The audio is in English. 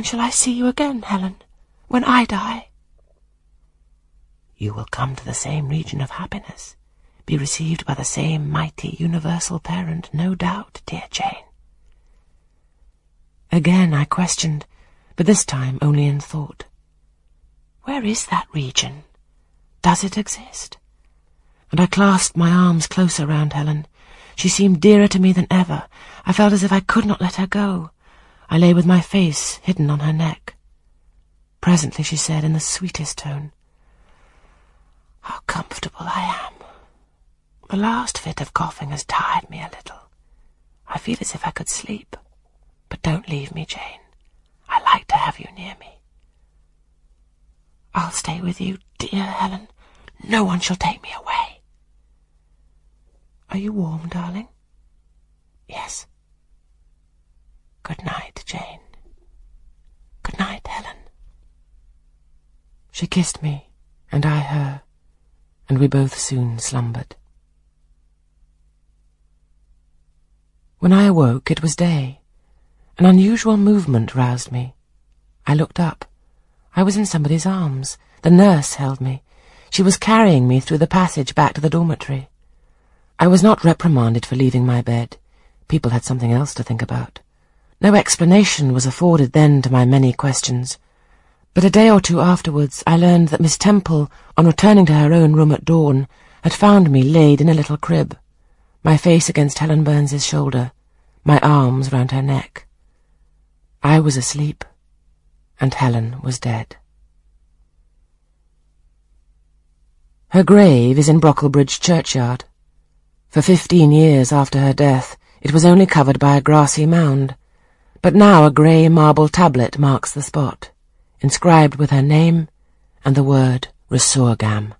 And shall I see you again, Helen, when I die? You will come to the same region of happiness, be received by the same mighty universal parent, no doubt, dear Jane. Again I questioned, but this time only in thought. Where is that region? Does it exist? And I clasped my arms closer round Helen. She seemed dearer to me than ever. I felt as if I could not let her go. I lay with my face hidden on her neck. Presently she said in the sweetest tone, How comfortable I am. The last fit of coughing has tired me a little. I feel as if I could sleep. But don't leave me, Jane. I like to have you near me. I'll stay with you, dear Helen. No one shall take me away. Are you warm, darling? Yes. Good night, Jane. Good night, Helen. She kissed me, and I her, and we both soon slumbered. When I awoke, it was day. An unusual movement roused me. I looked up. I was in somebody's arms. The nurse held me. She was carrying me through the passage back to the dormitory. I was not reprimanded for leaving my bed. People had something else to think about. No explanation was afforded then to my many questions. But a day or two afterwards I learned that Miss Temple, on returning to her own room at dawn, had found me laid in a little crib, my face against Helen Burns's shoulder, my arms round her neck. I was asleep, and Helen was dead. Her grave is in Brocklebridge churchyard. For fifteen years after her death, it was only covered by a grassy mound, but now a grey marble tablet marks the spot, inscribed with her name and the word Resurgam.